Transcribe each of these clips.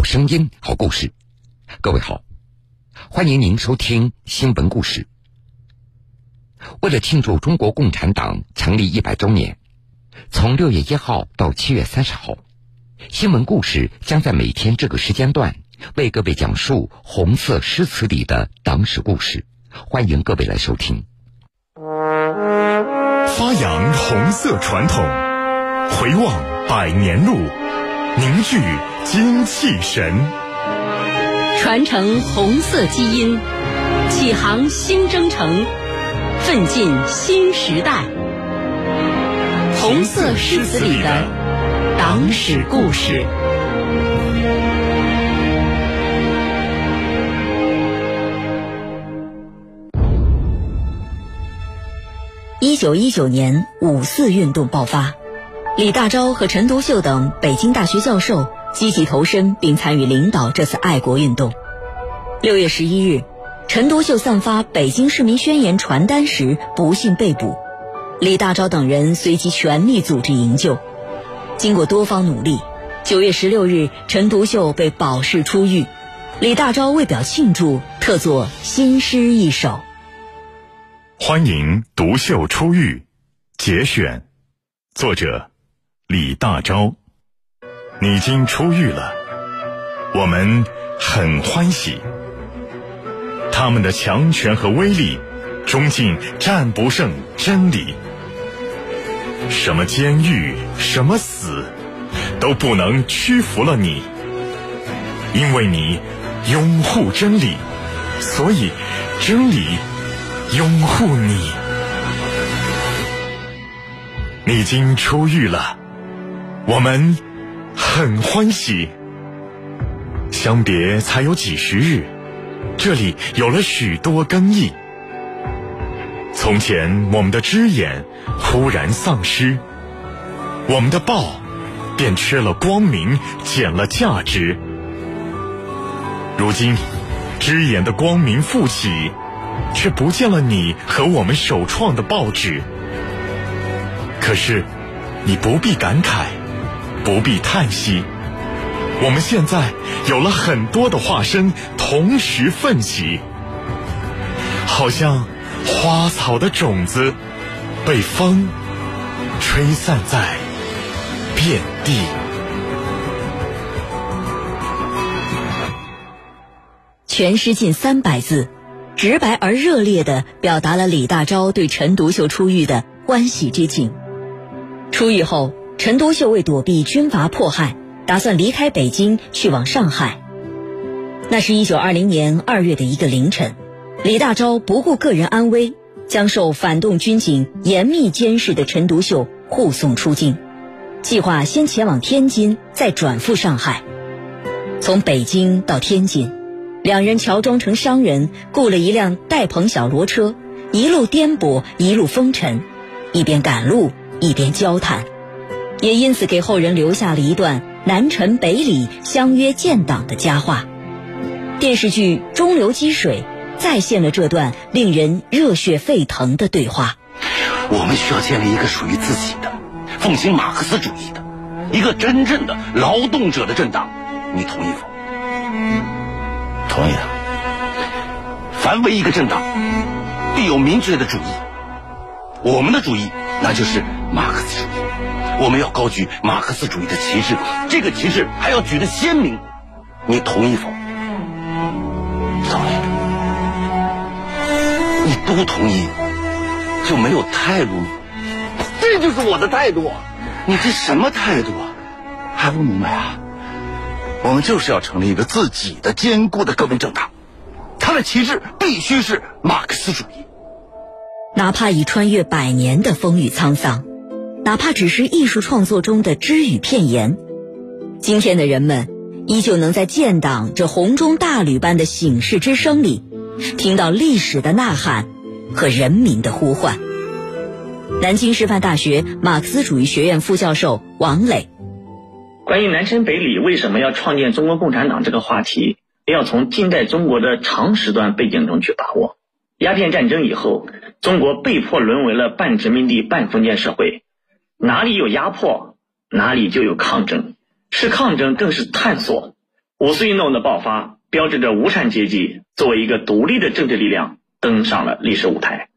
好声音，好故事。各位好，欢迎您收听新闻故事。为了庆祝中国共产党成立一百周年，从六月一号到七月三十号，新闻故事将在每天这个时间段为各位讲述红色诗词里的党史故事。欢迎各位来收听。发扬红色传统，回望百年路，凝聚精气神，传承红色基因，启航新征程，奋进新时代。红色诗词里的党史故事。一九一九年五四运动爆发，李大钊和陈独秀等北京大学教授积极投身并参与领导这次爱国运动。六月十一日，陈独秀散发《北京市民宣言》传单时不幸被捕，李大钊等人随即全力组织营救。经过多方努力，九月十六日，陈独秀被保释出狱。李大钊为表庆祝，特作新诗一首。欢迎独秀出狱，节选，作者李大钊。你今出狱了，我们很欢喜。他们的强权和威力，终竟战不胜真理。什么监狱，什么死，都不能屈服了你。因为你拥护真理，所以真理。拥护你，你已经出狱了，我们很欢喜。相别才有几十日，这里有了许多更易。从前我们的枝眼忽然丧失，我们的报便缺了光明，减了价值。如今枝眼的光明复起。却不见了你和我们首创的报纸。可是，你不必感慨，不必叹息。我们现在有了很多的化身，同时奋起，好像花草的种子被风吹散在遍地。全诗近三百字。直白而热烈地表达了李大钊对陈独秀出狱的欢喜之情。出狱后，陈独秀为躲避军阀迫害，打算离开北京去往上海。那是一九二零年二月的一个凌晨，李大钊不顾个人安危，将受反动军警严密监视的陈独秀护送出京，计划先前往天津，再转赴上海。从北京到天津。两人乔装成商人，雇了一辆带棚小骡车，一路颠簸，一路风尘，一边赶路一边交谈，也因此给后人留下了一段南陈北李相约建党的佳话。电视剧《中流击水》再现了这段令人热血沸腾的对话。我们需要建立一个属于自己的、奉行马克思主义的、一个真正的劳动者的政党，你同意否？同意啊。凡为一个政党，必有明确的主义。我们的主义，那就是马克思主义。我们要高举马克思主义的旗帜，这个旗帜还要举得鲜明。你同意否？同意。你不同意，就没有态度吗？这就是我的态度。你这什么态度啊？还不明白啊？我们就是要成立一个自己的坚固的革命政党，它的旗帜必须是马克思主义。哪怕已穿越百年的风雨沧桑，哪怕只是艺术创作中的只语片言，今天的人们依旧能在建党这洪钟大吕般的醒世之声里，听到历史的呐喊和人民的呼唤。南京师范大学马克思主义学院副教授王磊。关于南陈北李为什么要创建中国共产党这个话题，要从近代中国的长时段背景中去把握。鸦片战争以后，中国被迫沦为了半殖民地半封建社会，哪里有压迫，哪里就有抗争，是抗争更是探索。五四运动的爆发，标志着无产阶级作为一个独立的政治力量登上了历史舞台。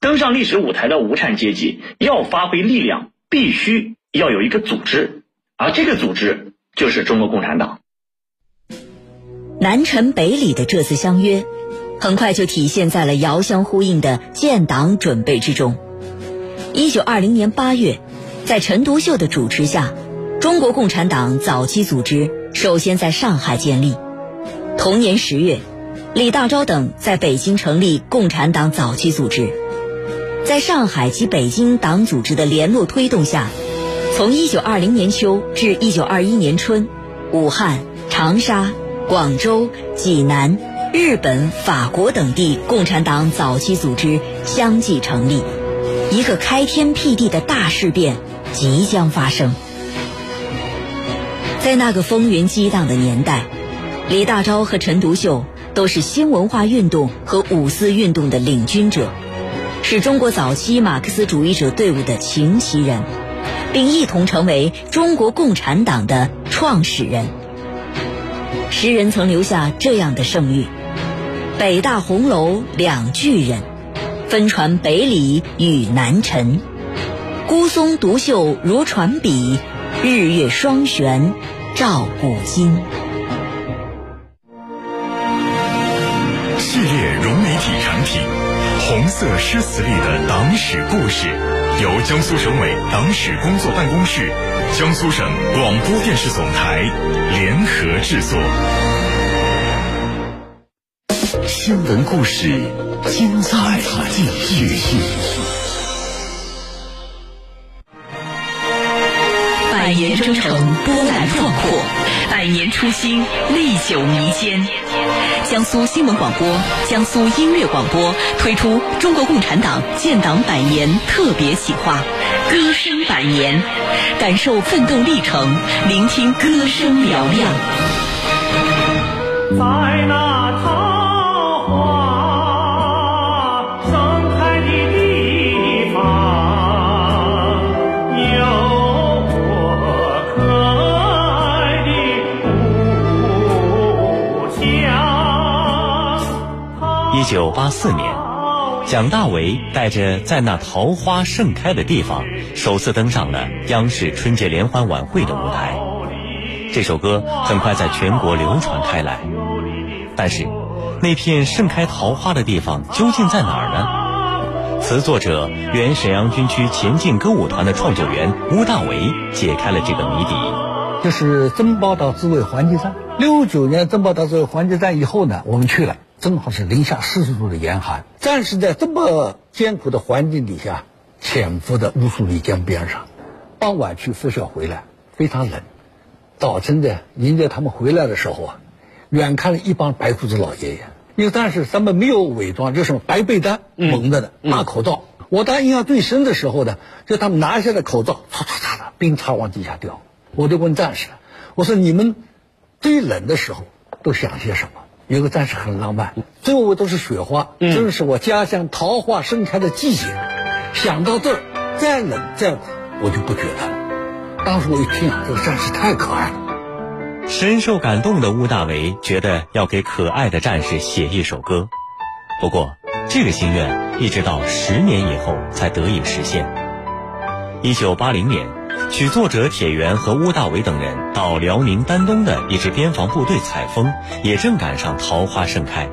登上历史舞台的无产阶级要发挥力量，必须要有一个组织，而这个组织就是中国共产党。南陈北李的这次相约，很快就体现在了遥相呼应的建党准备之中。一九二零年八月，在陈独秀的主持下，中国共产党早期组织首先在上海建立。同年十月，李大钊等在北京成立共产党早期组织。在上海及北京党组织的联络推动下，从一九二零年秋至一九二一年春，武汉、长沙。广州、济南、日本、法国等地共产党早期组织相继成立，一个开天辟地的大事变即将发生。在那个风云激荡的年代，李大钊和陈独秀都是新文化运动和五四运动的领军者，是中国早期马克思主义者队伍的擎旗人，并一同成为中国共产党的创始人。诗人曾留下这样的盛誉：“北大红楼两巨人，分传北李与南陈。孤松独秀如传笔，日月双悬照古今。”系列融媒体产品《红色诗词里的党史故事》，由江苏省委党史工作办公室。江苏省广播电视总台联合制作。新闻故事，精彩继续。百年征程波澜壮阔，百年初心历久弥坚。江苏新闻广播、江苏音乐广播推出中国共产党建党百年特别企划。歌声百年，感受奋斗历程，聆听歌声嘹亮。在那九八四年。蒋大为带着在那桃花盛开的地方，首次登上了央视春节联欢晚会的舞台。这首歌很快在全国流传开来。但是，那片盛开桃花的地方究竟在哪儿呢？词作者原沈阳军区前进歌舞团的创作员乌大为解开了这个谜底。就是珍宝岛自卫环节战，六九年珍宝岛自卫环节战以后呢，我们去了。正好是零下四十度的严寒，战士在这么艰苦的环境底下潜伏在乌苏里江边上，傍晚去复校回来，非常冷。早晨的迎接他们回来的时候啊，远看了一帮白胡子老爷爷，因为战士他们没有伪装，就是白被单蒙着的大口罩。我当印象最深的时候呢，就他们拿下的口罩，唰唰唰的冰碴往地下掉。我就问战士，我说你们最冷的时候都想些什么？有个战士很浪漫，周围都是雪花，正是我家乡桃花盛开的季节。想到这儿，再冷再苦，我就不觉得了。当时我一听啊，这个战士太可爱了。深受感动的乌大维觉得要给可爱的战士写一首歌，不过这个心愿一直到十年以后才得以实现。一九八零年。曲作者铁原和乌大为等人到辽宁丹东的一支边防部队采风，也正赶上桃花盛开，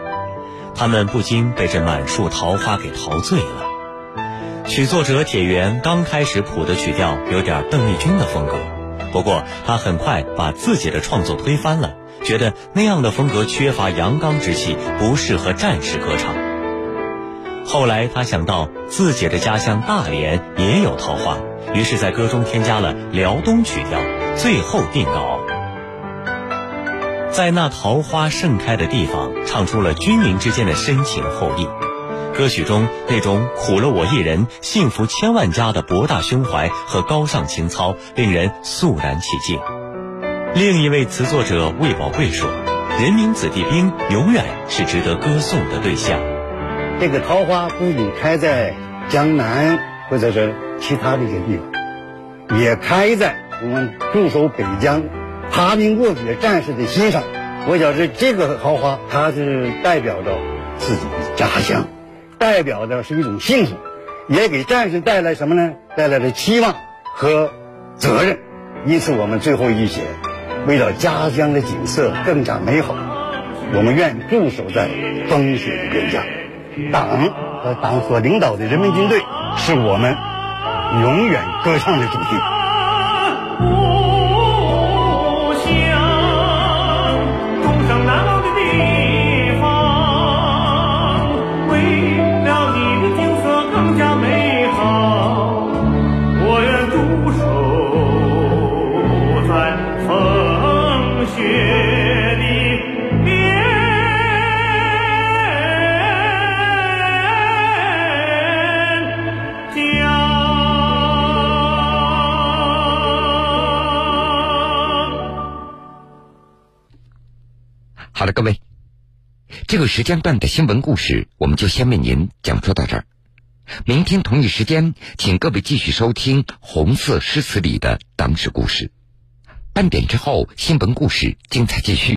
他们不禁被这满树桃花给陶醉了。曲作者铁原刚开始谱的曲调有点邓丽君的风格，不过他很快把自己的创作推翻了，觉得那样的风格缺乏阳刚之气，不适合战士歌唱。后来他想到自己的家乡大连也有桃花。于是，在歌中添加了辽东曲调，最后定稿。在那桃花盛开的地方，唱出了军民之间的深情厚谊。歌曲中那种苦了我一人，幸福千万家的博大胸怀和高尚情操，令人肃然起敬。另一位词作者魏宝贵说：“人民子弟兵永远是值得歌颂的对象。”这个桃花不仅开在江南，或者说。其他的一些地方，也开在我们驻守北疆、爬名过雪战士的心上。我想，这这个豪华，它是代表着自己的家乡，代表的是一种幸福，也给战士带来什么呢？带来了期望和责任。因此，我们最后一写，为了家乡的景色更加美好，我们愿驻守在风雪的边疆。党和党所领导的人民军队，是我们永远歌唱的主题。好了，各位，这个时间段的新闻故事我们就先为您讲述到这儿。明天同一时间，请各位继续收听《红色诗词里的党史故事》。半点之后，新闻故事精彩继续。